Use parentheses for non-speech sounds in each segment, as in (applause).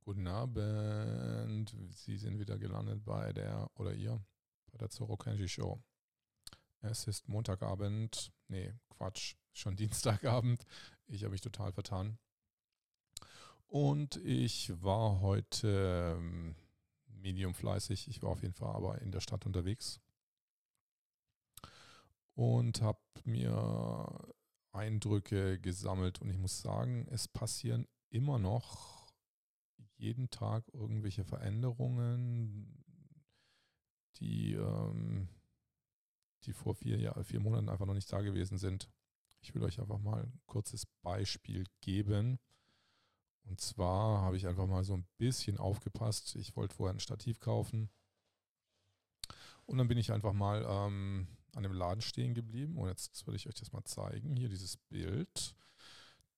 Guten Abend. Sie sind wieder gelandet bei der, oder ihr, bei der Zoro Kenji Show. Es ist Montagabend. Nee, Quatsch. Schon (laughs) Dienstagabend. Ich habe mich total vertan. Und ich war heute ähm, medium fleißig. Ich war auf jeden Fall aber in der Stadt unterwegs und habe mir Eindrücke gesammelt. Und ich muss sagen, es passieren immer noch jeden Tag irgendwelche Veränderungen, die, ähm, die vor vier, Jahr, vier Monaten einfach noch nicht da gewesen sind. Ich will euch einfach mal ein kurzes Beispiel geben. Und zwar habe ich einfach mal so ein bisschen aufgepasst. Ich wollte vorher ein Stativ kaufen. Und dann bin ich einfach mal ähm, an dem Laden stehen geblieben. Und jetzt würde ich euch das mal zeigen. Hier dieses Bild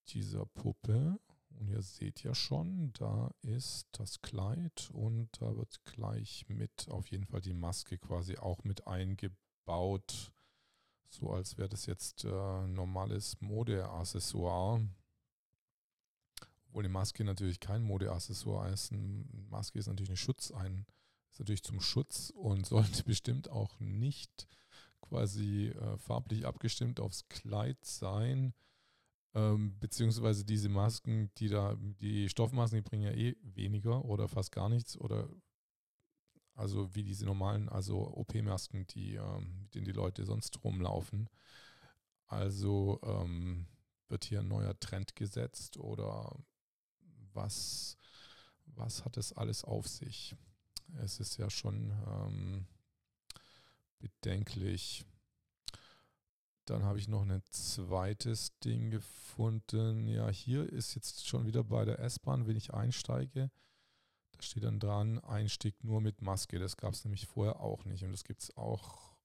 dieser Puppe. Und ihr seht ja schon, da ist das Kleid und da wird gleich mit auf jeden Fall die Maske quasi auch mit eingebaut. So als wäre das jetzt äh, normales Modeaccessoire. Obwohl eine Maske natürlich kein Modeaccessoire ist. Eine Maske ist natürlich ein Schutz, ein, ist natürlich zum Schutz und (laughs) sollte bestimmt auch nicht quasi äh, farblich abgestimmt aufs Kleid sein. Ähm, beziehungsweise diese Masken, die da, die Stoffmasken, die bringen ja eh weniger oder fast gar nichts oder also wie diese normalen, also OP-Masken, die, ähm, mit denen die Leute sonst rumlaufen. Also ähm, wird hier ein neuer Trend gesetzt oder was, was hat es alles auf sich? Es ist ja schon ähm, bedenklich. Dann habe ich noch ein zweites Ding gefunden. Ja, hier ist jetzt schon wieder bei der S-Bahn, wenn ich einsteige. Da steht dann dran, Einstieg nur mit Maske. Das gab es nämlich vorher auch nicht. Und das gibt es auch.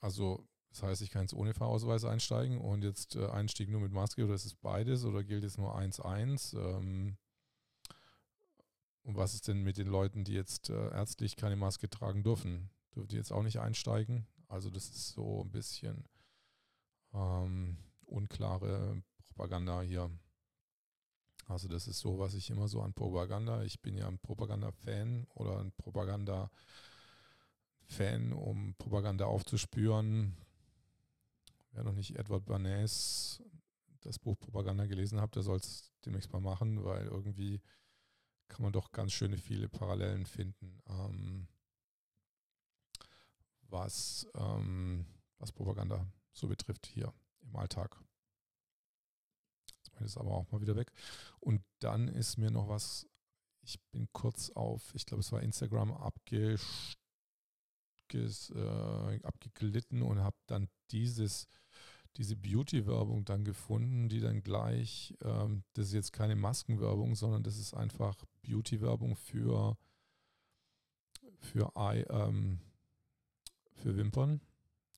Also das heißt, ich kann jetzt ohne Fahrausweis einsteigen und jetzt äh, Einstieg nur mit Maske oder ist es beides oder gilt jetzt nur 1-1? Ähm, und was ist denn mit den Leuten, die jetzt äh, ärztlich keine Maske tragen dürfen? Dürfen die jetzt auch nicht einsteigen? Also das ist so ein bisschen ähm, unklare Propaganda hier. Also das ist so, was ich immer so an Propaganda, ich bin ja ein Propaganda-Fan oder ein Propaganda-Fan, um Propaganda aufzuspüren, Wer noch nicht Edward Bernays das Buch Propaganda gelesen hat, der soll es demnächst mal machen, weil irgendwie kann man doch ganz schöne viele Parallelen finden, ähm, was, ähm, was Propaganda so betrifft hier im Alltag. Jetzt mache ich das aber auch mal wieder weg. Und dann ist mir noch was, ich bin kurz auf, ich glaube es war Instagram abgestellt äh, abgeglitten und habe dann dieses, diese Beauty-Werbung dann gefunden, die dann gleich, ähm, das ist jetzt keine Maskenwerbung, sondern das ist einfach Beauty-Werbung für, für, ähm, für Wimpern.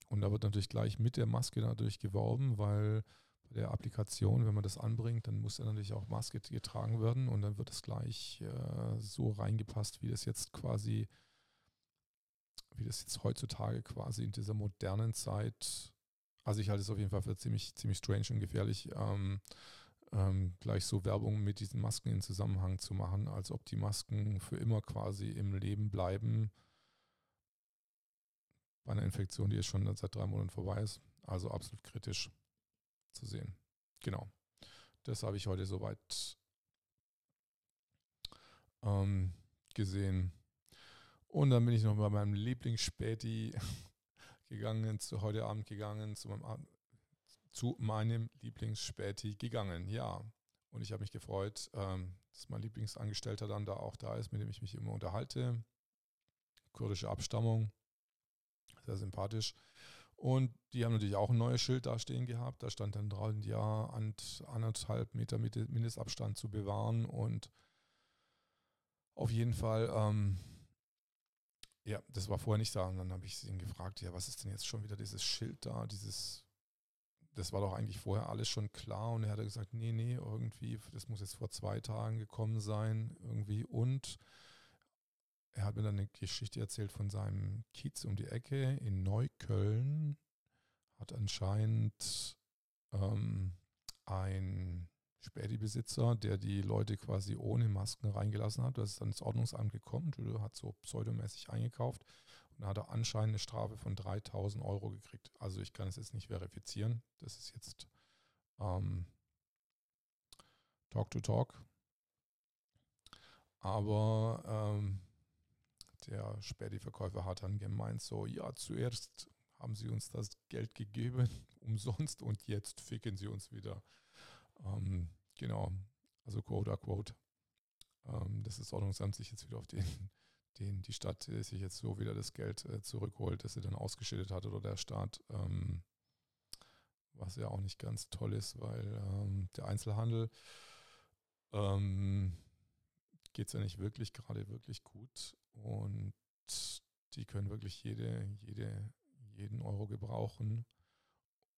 Und da wird natürlich gleich mit der Maske natürlich geworben, weil bei der Applikation, wenn man das anbringt, dann muss ja natürlich auch Maske getragen werden und dann wird es gleich äh, so reingepasst, wie das jetzt quasi wie das jetzt heutzutage quasi in dieser modernen Zeit, also ich halte es auf jeden Fall für ziemlich, ziemlich strange und gefährlich, ähm, ähm, gleich so Werbung mit diesen Masken in Zusammenhang zu machen, als ob die Masken für immer quasi im Leben bleiben bei einer Infektion, die jetzt schon seit drei Monaten vorbei ist. Also absolut kritisch zu sehen. Genau. Das habe ich heute soweit ähm, gesehen. Und dann bin ich noch bei meinem Lieblingsspäti gegangen, zu heute Abend gegangen, zu meinem, zu meinem Lieblingsspäti gegangen, ja. Und ich habe mich gefreut, ähm, dass mein Lieblingsangestellter dann da auch da ist, mit dem ich mich immer unterhalte. Kurdische Abstammung, sehr sympathisch. Und die haben natürlich auch ein neues Schild da stehen gehabt. Da stand dann dran, ja, anderthalb Meter Mindestabstand zu bewahren. Und auf jeden Fall ähm, ja, das war vorher nicht da. Und dann habe ich ihn gefragt, ja, was ist denn jetzt schon wieder dieses Schild da, dieses, das war doch eigentlich vorher alles schon klar. Und er hat gesagt, nee, nee, irgendwie, das muss jetzt vor zwei Tagen gekommen sein, irgendwie. Und er hat mir dann eine Geschichte erzählt von seinem Kiez um die Ecke in Neukölln. hat anscheinend ähm, ein Späti-Besitzer, der die Leute quasi ohne Masken reingelassen hat. Das ist dann ins Ordnungsamt gekommen, hat so pseudomäßig eingekauft und hat er anscheinend eine Strafe von 3000 Euro gekriegt. Also ich kann es jetzt nicht verifizieren. Das ist jetzt ähm, Talk to Talk. Aber ähm, der Späti-Verkäufer hat dann gemeint, so, ja, zuerst haben sie uns das Geld gegeben, (laughs) umsonst, und jetzt ficken sie uns wieder. Ähm, genau, also quote unquote. Ähm, das ist Ordnungsamt sich jetzt wieder auf den, (laughs) den die Stadt sich jetzt so wieder das Geld äh, zurückholt, das sie dann ausgeschüttet hat oder der Staat. Ähm, was ja auch nicht ganz toll ist, weil ähm, der Einzelhandel ähm, geht es ja nicht wirklich gerade wirklich gut und die können wirklich jede, jede, jeden Euro gebrauchen.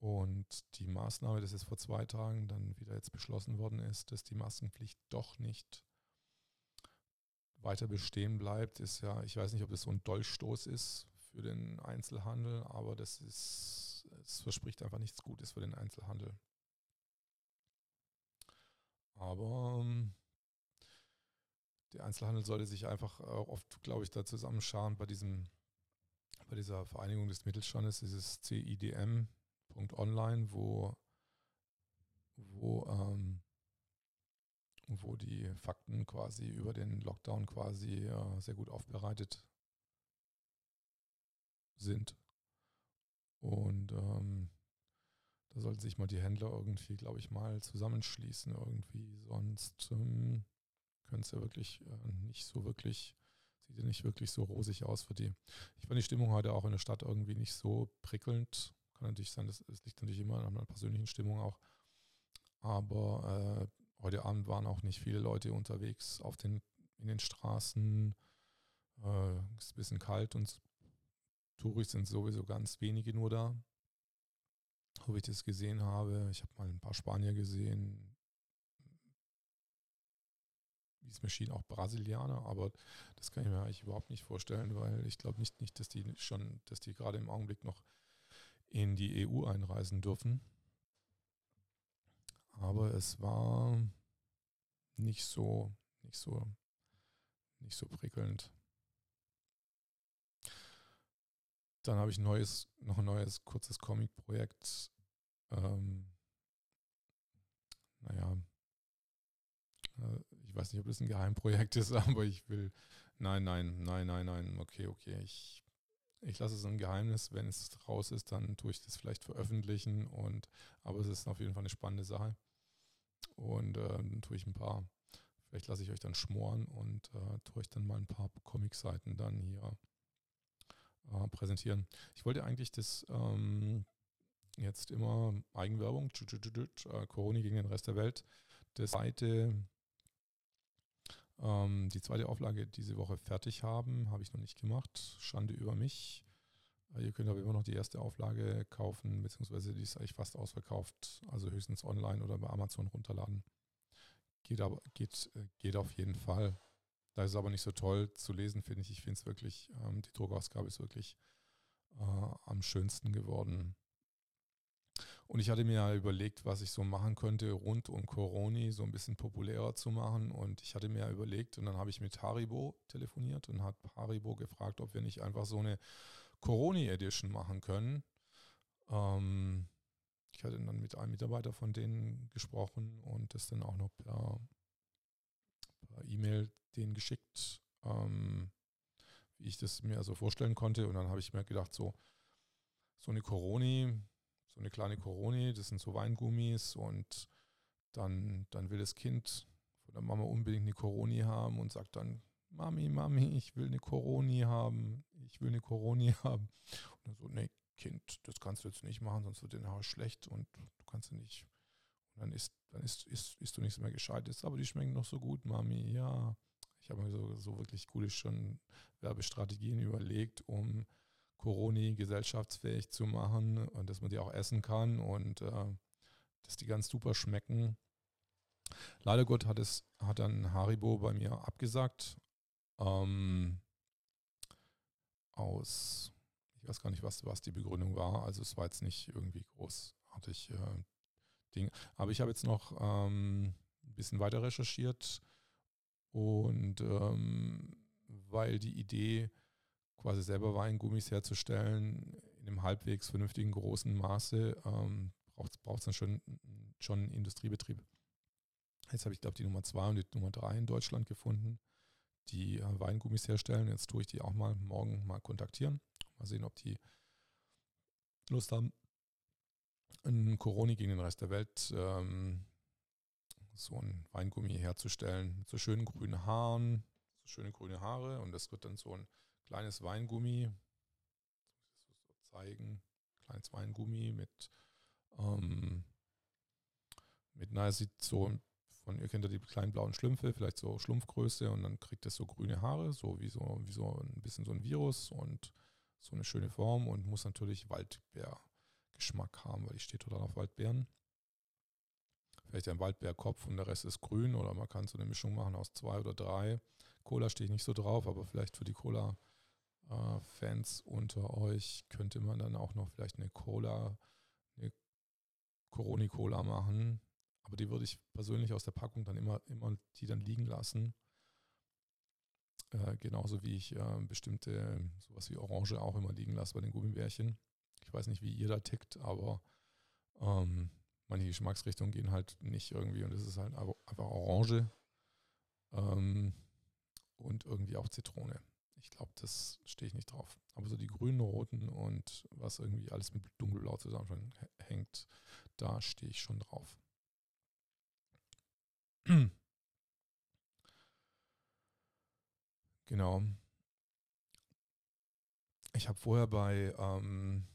Und die Maßnahme, das ist vor zwei Tagen dann wieder jetzt beschlossen worden ist, dass die Maskenpflicht doch nicht weiter bestehen bleibt, ist ja, ich weiß nicht, ob das so ein Dolchstoß ist für den Einzelhandel, aber das ist, es verspricht einfach nichts Gutes für den Einzelhandel. Aber ähm, der Einzelhandel sollte sich einfach oft, glaube ich, da zusammenscharen bei diesem, bei dieser Vereinigung des Mittelstandes, dieses CIDM.online, wo, wo, ähm, wo die Fakten quasi über den Lockdown quasi äh, sehr gut aufbereitet sind. Und ähm, da sollten sich mal die Händler irgendwie, glaube ich, mal zusammenschließen irgendwie. Sonst ähm, können es ja wirklich äh, nicht so wirklich, sieht ja nicht wirklich so rosig aus für die. Ich fand die Stimmung heute auch in der Stadt irgendwie nicht so prickelnd. Kann natürlich sein, das, das liegt natürlich immer an einer persönlichen Stimmung auch. Aber äh, heute Abend waren auch nicht viele Leute unterwegs auf den, in den Straßen. Äh, ist ein bisschen kalt und Touris sind sowieso ganz wenige nur da. Ob ich das gesehen habe. Ich habe mal ein paar Spanier gesehen, wie es mir schien, auch Brasilianer, aber das kann ich mir eigentlich überhaupt nicht vorstellen, weil ich glaube nicht, nicht, dass die schon, dass die gerade im Augenblick noch in die EU einreisen dürfen. Aber es war nicht so, nicht so, nicht so prickelnd. Dann habe ich ein neues, noch ein neues kurzes Comic-Projekt. Ähm, naja, äh, ich weiß nicht, ob das ein Geheimprojekt (laughs) ist, aber ich will, nein, nein, nein, nein, nein, okay, okay, ich, ich lasse es ein Geheimnis. Wenn es raus ist, dann tue ich das vielleicht veröffentlichen und, aber es ist auf jeden Fall eine spannende Sache. Und äh, dann tue ich ein paar, vielleicht lasse ich euch dann schmoren und äh, tue ich dann mal ein paar Comic-Seiten dann hier äh, präsentieren. Ich wollte eigentlich das ähm, jetzt immer Eigenwerbung, äh, Corona gegen den Rest der Welt, das zweite ähm, die zweite Auflage diese Woche fertig haben, habe ich noch nicht gemacht. Schande über mich. Äh, ihr könnt aber immer noch die erste Auflage kaufen, beziehungsweise die ist eigentlich fast ausverkauft, also höchstens online oder bei Amazon runterladen. Geht, aber, geht, äh, geht auf jeden Fall. Da ist es aber nicht so toll zu lesen, finde ich. Ich finde es wirklich, ähm, die Druckausgabe ist wirklich äh, am schönsten geworden. Und ich hatte mir ja überlegt, was ich so machen könnte, rund um Coroni so ein bisschen populärer zu machen. Und ich hatte mir ja überlegt, und dann habe ich mit Haribo telefoniert und habe Haribo gefragt, ob wir nicht einfach so eine Coroni Edition machen können. Ähm, ich hatte dann mit einem Mitarbeiter von denen gesprochen und das dann auch noch per, per E-Mail denen geschickt, ähm, wie ich das mir also vorstellen konnte. Und dann habe ich mir gedacht, so, so eine Coroni, so eine kleine Coroni, das sind so Weingummis und dann, dann will das Kind von der Mama unbedingt eine Coroni haben und sagt dann, Mami, Mami, ich will eine Coroni haben, ich will eine Coroni (laughs) haben. Und dann so, nee, Kind, das kannst du jetzt nicht machen, sonst wird dein Haar schlecht und du kannst sie nicht. Und dann ist, dann ist, ist, ist du nichts mehr gescheit. aber die schmecken noch so gut, Mami, ja. Ich habe mir so, so wirklich gute schon Werbestrategien überlegt, um Coroni gesellschaftsfähig zu machen und dass man die auch essen kann und äh, dass die ganz super schmecken. Leider Gott hat es hat dann Haribo bei mir abgesagt. Ähm, aus, Ich weiß gar nicht, was, was die Begründung war. Also es war jetzt nicht irgendwie großartig äh, Ding. Aber ich habe jetzt noch ähm, ein bisschen weiter recherchiert und ähm, weil die Idee, quasi selber Weingummis herzustellen, in einem halbwegs vernünftigen großen Maße, ähm, braucht es dann schon, schon einen Industriebetrieb. Jetzt habe ich, glaube die Nummer zwei und die Nummer drei in Deutschland gefunden, die äh, Weingummis herstellen. Jetzt tue ich die auch mal morgen mal kontaktieren. Mal sehen, ob die Lust haben, ein Coroni gegen den Rest der Welt ähm, so ein Weingummi herzustellen mit so schönen grünen Haaren, so schöne grüne Haare und das wird dann so ein kleines Weingummi, so zeigen, kleines Weingummi mit ähm, mit, na, es sieht so von, ihr kennt ja die kleinen blauen Schlümpfe, vielleicht so Schlumpfgröße und dann kriegt es so grüne Haare, so wie so, wie so ein bisschen so ein Virus und so eine schöne Form und muss natürlich Waldbeergeschmack haben, weil ich stehe total auf Waldbeeren. Vielleicht ein Waldbeerkopf und der Rest ist grün oder man kann so eine Mischung machen aus zwei oder drei. Cola stehe ich nicht so drauf, aber vielleicht für die Cola-Fans äh, unter euch könnte man dann auch noch vielleicht eine Cola, eine Coroni-Cola machen aber die würde ich persönlich aus der Packung dann immer, immer die dann liegen lassen. Äh, genauso wie ich äh, bestimmte, sowas wie Orange auch immer liegen lasse bei den Gummibärchen. Ich weiß nicht, wie ihr da tickt, aber ähm, manche Geschmacksrichtungen gehen halt nicht irgendwie und es ist halt einfach Orange ähm, und irgendwie auch Zitrone. Ich glaube, das stehe ich nicht drauf. Aber so die grünen, roten und was irgendwie alles mit dunkelblau zusammenhängt, da stehe ich schon drauf. (clears throat) Genau. Ich habe vorher bei, ähm,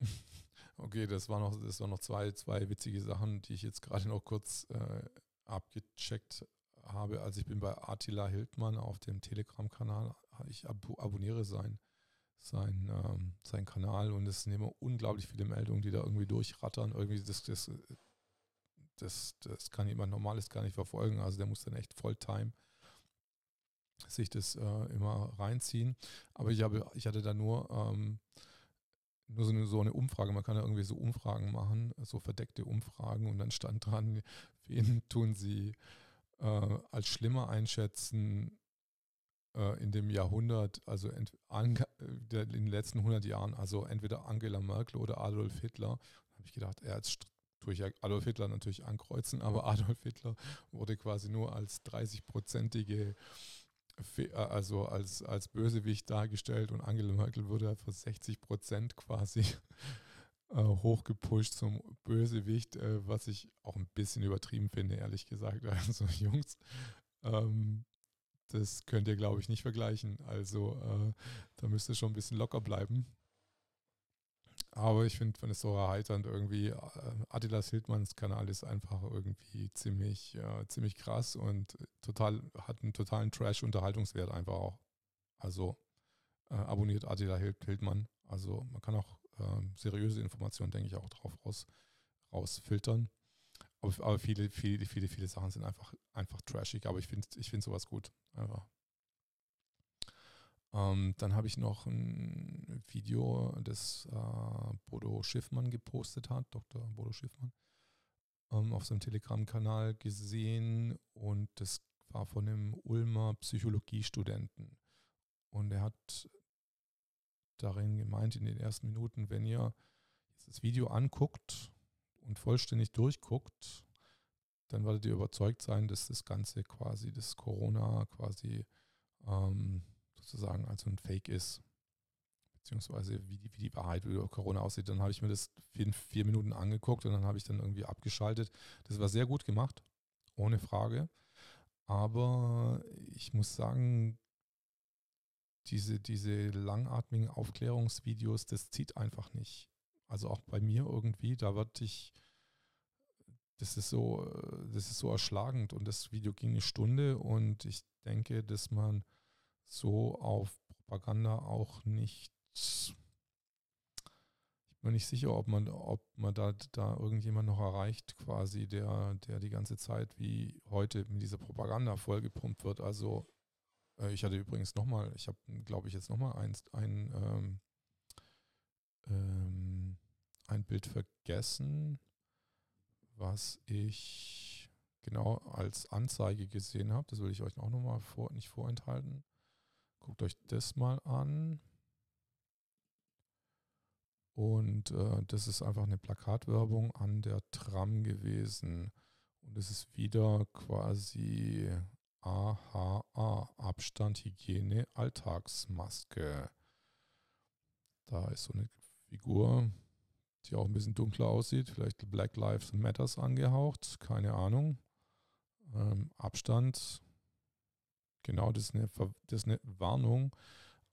(laughs) okay, das war noch, das waren noch zwei, zwei witzige Sachen, die ich jetzt gerade noch kurz äh, abgecheckt habe. Also ich bin bei Attila Hildmann auf dem Telegram-Kanal. Ich ab abonniere sein, sein, ähm, sein Kanal und es sind immer unglaublich viele Meldungen, die da irgendwie durchrattern. Irgendwie das, das das, das kann jemand Normales gar nicht verfolgen. Also der muss dann echt Volltime sich das äh, immer reinziehen. Aber ich, habe, ich hatte da nur, ähm, nur so eine, so eine Umfrage. Man kann ja irgendwie so Umfragen machen, so verdeckte Umfragen. Und dann stand dran, (laughs) wen tun sie äh, als schlimmer einschätzen äh, in dem Jahrhundert, also in den letzten 100 Jahren, also entweder Angela Merkel oder Adolf Hitler. Da habe ich gedacht, er als tue ich Adolf Hitler natürlich ankreuzen, aber Adolf Hitler wurde quasi nur als 30-prozentige, also als, als Bösewicht dargestellt und Angela Merkel wurde halt für 60 Prozent quasi äh, hochgepusht zum Bösewicht, äh, was ich auch ein bisschen übertrieben finde, ehrlich gesagt. (laughs) Also Jungs, ähm, das könnt ihr, glaube ich, nicht vergleichen. Also äh, da müsst ihr schon ein bisschen locker bleiben. Aber ich finde, es so erheiternd irgendwie, äh, Adidas Hildmanns Kanal ist einfach irgendwie ziemlich, äh, ziemlich krass und total, hat einen totalen Trash-Unterhaltungswert einfach auch. Also äh, abonniert Hild, Hildmann. Also man kann auch äh, seriöse Informationen, denke ich, auch drauf raus, rausfiltern. Aber, aber, viele, viele, viele, viele Sachen sind einfach, einfach trashig. Aber ich finde ich find sowas gut. Einfach. Ähm, dann habe ich noch ein Video, das äh, Bodo Schiffmann gepostet hat, Dr. Bodo Schiffmann, ähm, auf seinem Telegram-Kanal gesehen und das war von einem Ulmer Psychologiestudenten. Und er hat darin gemeint, in den ersten Minuten, wenn ihr das Video anguckt und vollständig durchguckt, dann werdet ihr überzeugt sein, dass das Ganze quasi, das Corona quasi ähm, sozusagen also ein Fake ist, beziehungsweise wie die, wie die Wahrheit über Corona aussieht. Dann habe ich mir das vier, vier Minuten angeguckt und dann habe ich dann irgendwie abgeschaltet. Das war sehr gut gemacht, ohne Frage. Aber ich muss sagen, diese, diese langatmigen Aufklärungsvideos, das zieht einfach nicht. Also auch bei mir irgendwie, da wird ich, das ist so, das ist so erschlagend und das Video ging eine Stunde und ich denke, dass man so auf Propaganda auch nicht. Ich bin nicht sicher, ob man, ob man da, da irgendjemand noch erreicht, quasi, der, der die ganze Zeit wie heute mit dieser Propaganda vollgepumpt wird. Also äh, ich hatte übrigens nochmal, ich habe, glaube ich, jetzt nochmal ein, ein, ähm, ähm, ein Bild vergessen, was ich genau als Anzeige gesehen habe. Das will ich euch auch nochmal vor, nicht vorenthalten. Guckt euch das mal an. Und äh, das ist einfach eine Plakatwerbung an der Tram gewesen. Und es ist wieder quasi AHA, Abstand, Hygiene, Alltagsmaske. Da ist so eine Figur, die auch ein bisschen dunkler aussieht, vielleicht Black Lives Matters angehaucht, keine Ahnung. Ähm, Abstand, genau, das ist, eine, das ist eine Warnung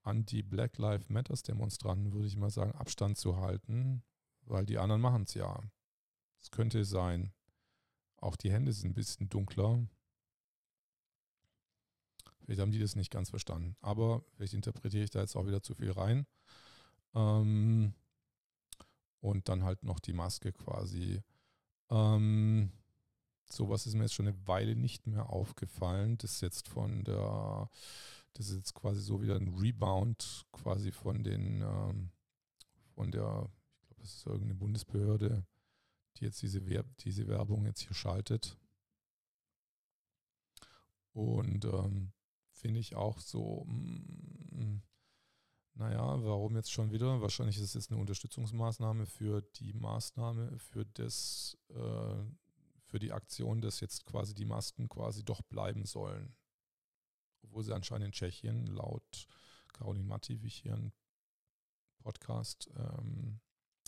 an die Black Lives Matters Demonstranten, würde ich mal sagen, Abstand zu halten, weil die anderen machen es ja. Es könnte sein. Auch die Hände sind ein bisschen dunkler. Vielleicht haben die das nicht ganz verstanden. Aber vielleicht interpretiere ich da jetzt auch wieder zu viel rein. Ähm, und dann halt noch die Maske quasi. Ähm, sowas ist mir jetzt schon eine Weile nicht mehr aufgefallen. Das ist jetzt von der, das ist jetzt quasi so wieder ein Rebound quasi von den, ähm, von der, ich glaube, das ist irgendeine Bundesbehörde, die jetzt diese, Werb diese Werbung jetzt hier schaltet. Und ähm, finde ich auch so, mm, naja, warum jetzt schon wieder? Wahrscheinlich ist es jetzt eine Unterstützungsmaßnahme für die Maßnahme, für das, äh, für die Aktion, dass jetzt quasi die Masken quasi doch bleiben sollen. Obwohl sie anscheinend in Tschechien laut Caroline Matti, wie ich hier einen Podcast, ähm,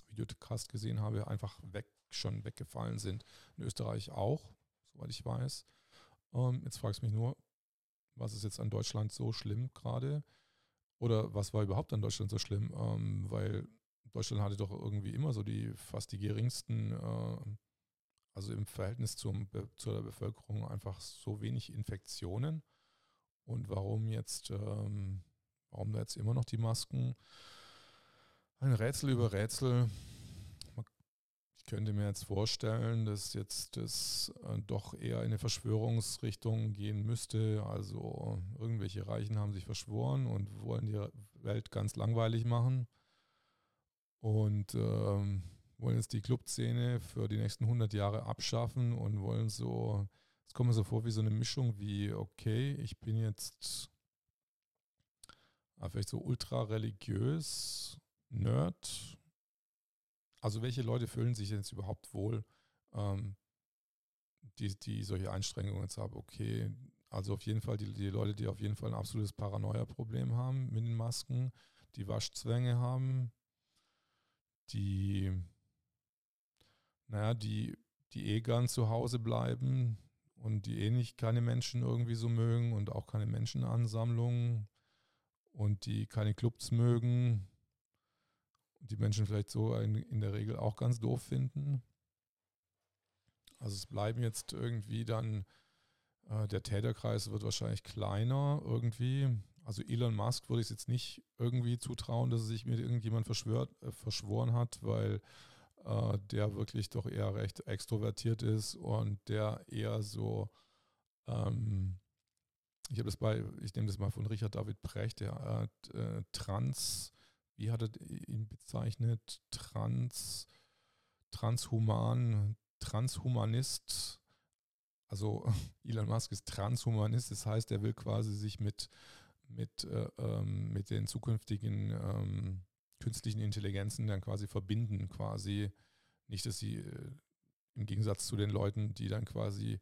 Videocast gesehen habe, einfach weg, schon weggefallen sind. In Österreich auch, soweit ich weiß. Ähm, jetzt frage ich mich nur, was ist jetzt an Deutschland so schlimm gerade? Oder was war überhaupt an Deutschland so schlimm? Ähm, weil Deutschland hatte doch irgendwie immer so die fast die geringsten, äh, also im Verhältnis zum, zu der Bevölkerung einfach so wenig Infektionen. Und warum jetzt, ähm, warum da jetzt immer noch die Masken? Ein Rätsel über Rätsel. Könnte mir jetzt vorstellen, dass jetzt das äh, doch eher in eine Verschwörungsrichtung gehen müsste. Also irgendwelche Reichen haben sich verschworen und wollen die Welt ganz langweilig machen und ähm, wollen jetzt die Clubszene für die nächsten 100 Jahre abschaffen und wollen so, es kommt mir so vor wie so eine Mischung wie, okay, ich bin jetzt vielleicht so ultra religiös, Nerd, also welche Leute fühlen sich jetzt überhaupt wohl, ähm, die, die solche Einstrengungen jetzt haben? Okay, also auf jeden Fall die, die Leute, die auf jeden Fall ein absolutes Paranoia-Problem haben mit den Masken, die Waschzwänge haben, die, naja, die, die eh gern zu Hause bleiben und die eh nicht keine Menschen irgendwie so mögen und auch keine Menschenansammlungen und die keine Clubs mögen die Menschen vielleicht so in, in der Regel auch ganz doof finden. Also es bleiben jetzt irgendwie dann, äh, der Täterkreis wird wahrscheinlich kleiner irgendwie. Also Elon Musk würde ich es jetzt nicht irgendwie zutrauen, dass er sich mit irgendjemand verschwört, äh, verschworen hat, weil äh, der wirklich doch eher recht extrovertiert ist und der eher so, ähm, ich habe das bei, ich nehme das mal von Richard David Precht, der äh, trans wie hat er ihn bezeichnet? Trans, transhuman, transhumanist. Also (laughs) Elon Musk ist transhumanist, das heißt, er will quasi sich mit, mit, äh, ähm, mit den zukünftigen ähm, künstlichen Intelligenzen dann quasi verbinden, quasi nicht, dass sie äh, im Gegensatz zu den Leuten, die dann quasi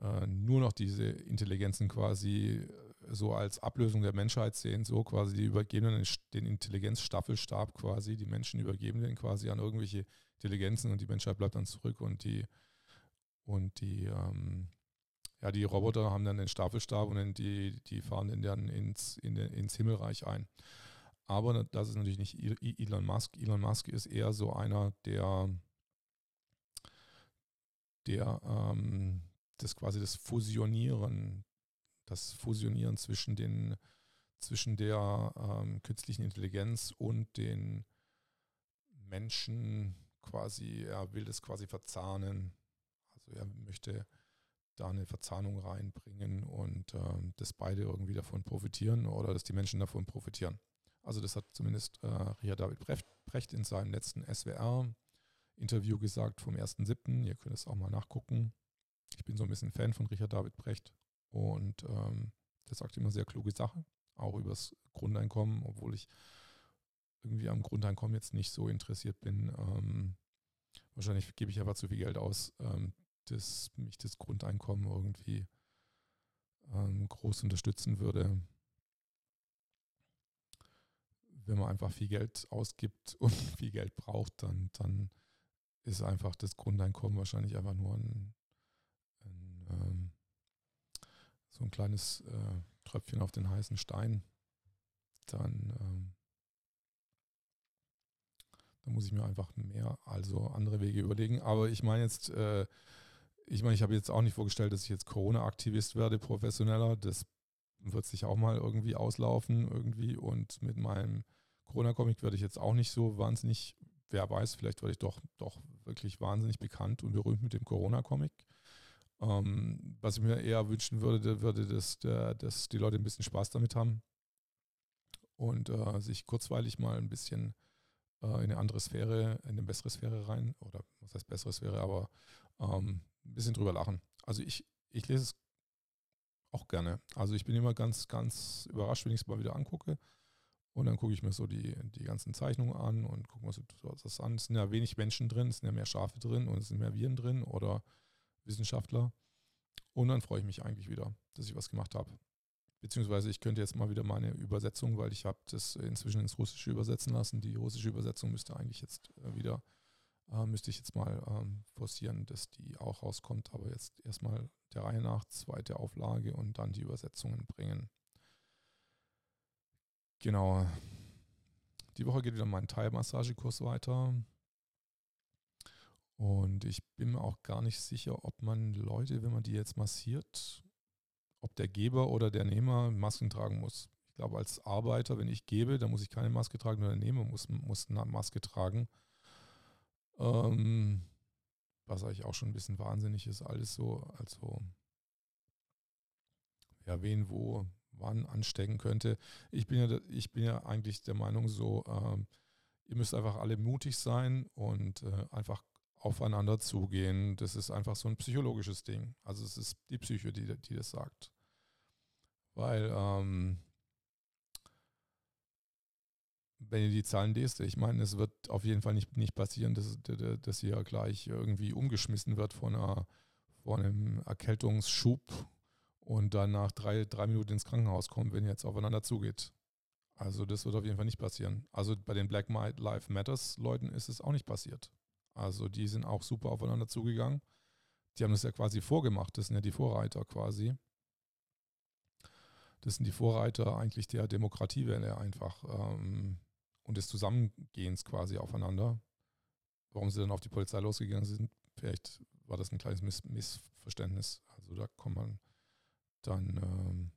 äh, nur noch diese Intelligenzen quasi so als Ablösung der Menschheit sehen, so quasi, die übergeben den, den Intelligenzstaffelstab quasi, die Menschen übergeben den quasi an irgendwelche Intelligenzen und die Menschheit bleibt dann zurück und die und die ähm, ja, die Roboter haben dann den Staffelstab und die, die fahren dann ins, in den, ins Himmelreich ein. Aber das ist natürlich nicht Elon Musk. Elon Musk ist eher so einer, der, der ähm, das quasi das Fusionieren das Fusionieren zwischen den zwischen der ähm, künstlichen Intelligenz und den Menschen quasi, er will das quasi verzahnen. Also er möchte da eine Verzahnung reinbringen und ähm, dass beide irgendwie davon profitieren oder dass die Menschen davon profitieren. Also das hat zumindest äh, Richard David Brecht in seinem letzten SWR-Interview gesagt vom 1.7. Ihr könnt es auch mal nachgucken. Ich bin so ein bisschen Fan von Richard David Brecht und ähm, der sagt immer sehr kluge Sachen, auch übers Grundeinkommen, obwohl ich irgendwie am Grundeinkommen jetzt nicht so interessiert bin. Ähm, wahrscheinlich gebe ich einfach zu viel Geld aus, ähm, dass mich das Grundeinkommen irgendwie ähm, groß unterstützen würde. Wenn man einfach viel Geld ausgibt (laughs) und viel Geld braucht, dann, dann ist einfach das Grundeinkommen wahrscheinlich einfach nur ein, ein ähm, so ein kleines äh, Tröpfchen auf den heißen Stein. Dann ähm, da muss ich mir einfach mehr, also andere Wege überlegen. Aber ich meine jetzt, äh, ich meine, ich habe jetzt auch nicht vorgestellt, dass ich jetzt Corona-Aktivist werde, professioneller. Das wird sich auch mal irgendwie auslaufen irgendwie. Und mit meinem Corona-Comic werde ich jetzt auch nicht so wahnsinnig, wer weiß, vielleicht werde ich doch, doch wirklich wahnsinnig bekannt und berühmt mit dem Corona-Comic. Ähm, was ich mir eher wünschen würde, würde, dass, dass die Leute ein bisschen Spaß damit haben und äh, sich kurzweilig mal ein bisschen äh, in eine andere Sphäre, in eine bessere Sphäre rein. Oder was heißt bessere Sphäre, aber ähm, ein bisschen drüber lachen. Also ich, ich lese es auch gerne. Also ich bin immer ganz, ganz überrascht, wenn ich es mal wieder angucke. Und dann gucke ich mir so die, die ganzen Zeichnungen an und gucke mir so das an. Es sind ja wenig Menschen drin, es sind ja mehr Schafe drin und es sind mehr Viren drin oder Wissenschaftler. Und dann freue ich mich eigentlich wieder, dass ich was gemacht habe. Beziehungsweise ich könnte jetzt mal wieder meine Übersetzung, weil ich habe das inzwischen ins Russische übersetzen lassen. Die russische Übersetzung müsste eigentlich jetzt äh, wieder, äh, müsste ich jetzt mal ähm, forcieren, dass die auch rauskommt. Aber jetzt erstmal der Reihe nach, zweite Auflage und dann die Übersetzungen bringen. Genau. Die Woche geht wieder mein Thai-Massagekurs weiter. Und ich bin mir auch gar nicht sicher, ob man Leute, wenn man die jetzt massiert, ob der Geber oder der Nehmer Masken tragen muss. Ich glaube, als Arbeiter, wenn ich gebe, dann muss ich keine Maske tragen, nur der Nehmer muss, muss eine Maske tragen. Ähm, was eigentlich auch schon ein bisschen wahnsinnig ist, alles so. Also, wer wen wo wann anstecken könnte. Ich bin ja, ich bin ja eigentlich der Meinung so, ähm, ihr müsst einfach alle mutig sein und äh, einfach aufeinander zugehen. Das ist einfach so ein psychologisches Ding. Also es ist die Psyche, die, die das sagt. Weil, ähm, wenn ihr die Zahlen lest, ich meine, es wird auf jeden Fall nicht, nicht passieren, dass, dass ihr gleich irgendwie umgeschmissen wird von, einer, von einem Erkältungsschub und dann nach drei, drei Minuten ins Krankenhaus kommt, wenn ihr jetzt aufeinander zugeht. Also das wird auf jeden Fall nicht passieren. Also bei den Black Lives Matters Leuten ist es auch nicht passiert. Also die sind auch super aufeinander zugegangen. Die haben das ja quasi vorgemacht, das sind ja die Vorreiter quasi. Das sind die Vorreiter eigentlich der Demokratiewelle einfach ähm, und des Zusammengehens quasi aufeinander. Warum sie dann auf die Polizei losgegangen sind, vielleicht war das ein kleines Miss Missverständnis. Also da kommt man dann, ähm,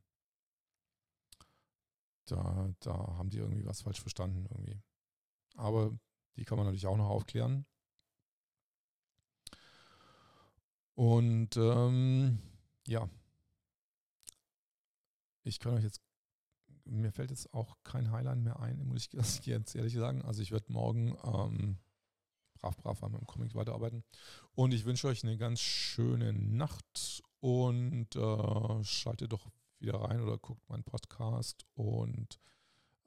da, da haben die irgendwie was falsch verstanden irgendwie. Aber die kann man natürlich auch noch aufklären. Und ähm, ja, ich kann euch jetzt, mir fällt jetzt auch kein Highline mehr ein, muss ich (laughs) jetzt ehrlich sagen. Also ich werde morgen ähm, brav, brav an meinem Comic weiterarbeiten. Und ich wünsche euch eine ganz schöne Nacht und äh, schaltet doch wieder rein oder guckt meinen Podcast und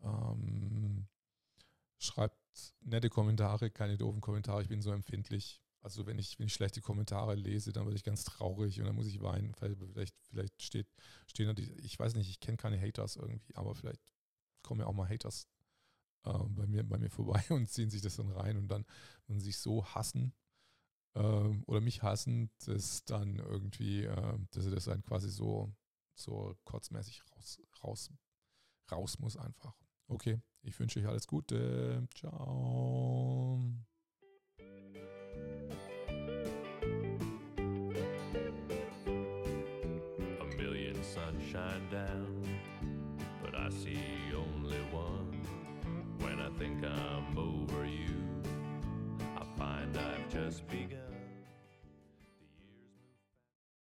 ähm, schreibt nette Kommentare, keine doofen Kommentare. Ich bin so empfindlich. Also wenn ich, wenn ich schlechte Kommentare lese, dann werde ich ganz traurig und dann muss ich weinen. Vielleicht, vielleicht steht, stehen da ich weiß nicht, ich kenne keine Haters irgendwie, aber vielleicht kommen ja auch mal Haters äh, bei, mir, bei mir vorbei (laughs) und ziehen sich das dann rein und dann und sich so hassen äh, oder mich hassen, dass dann irgendwie, äh, dass sie das dann quasi so, so kurzmäßig raus, raus, raus muss einfach. Okay, ich wünsche euch alles Gute. Ciao. Shine down, but I see only one. When I think I'm over you, I find I've just begun.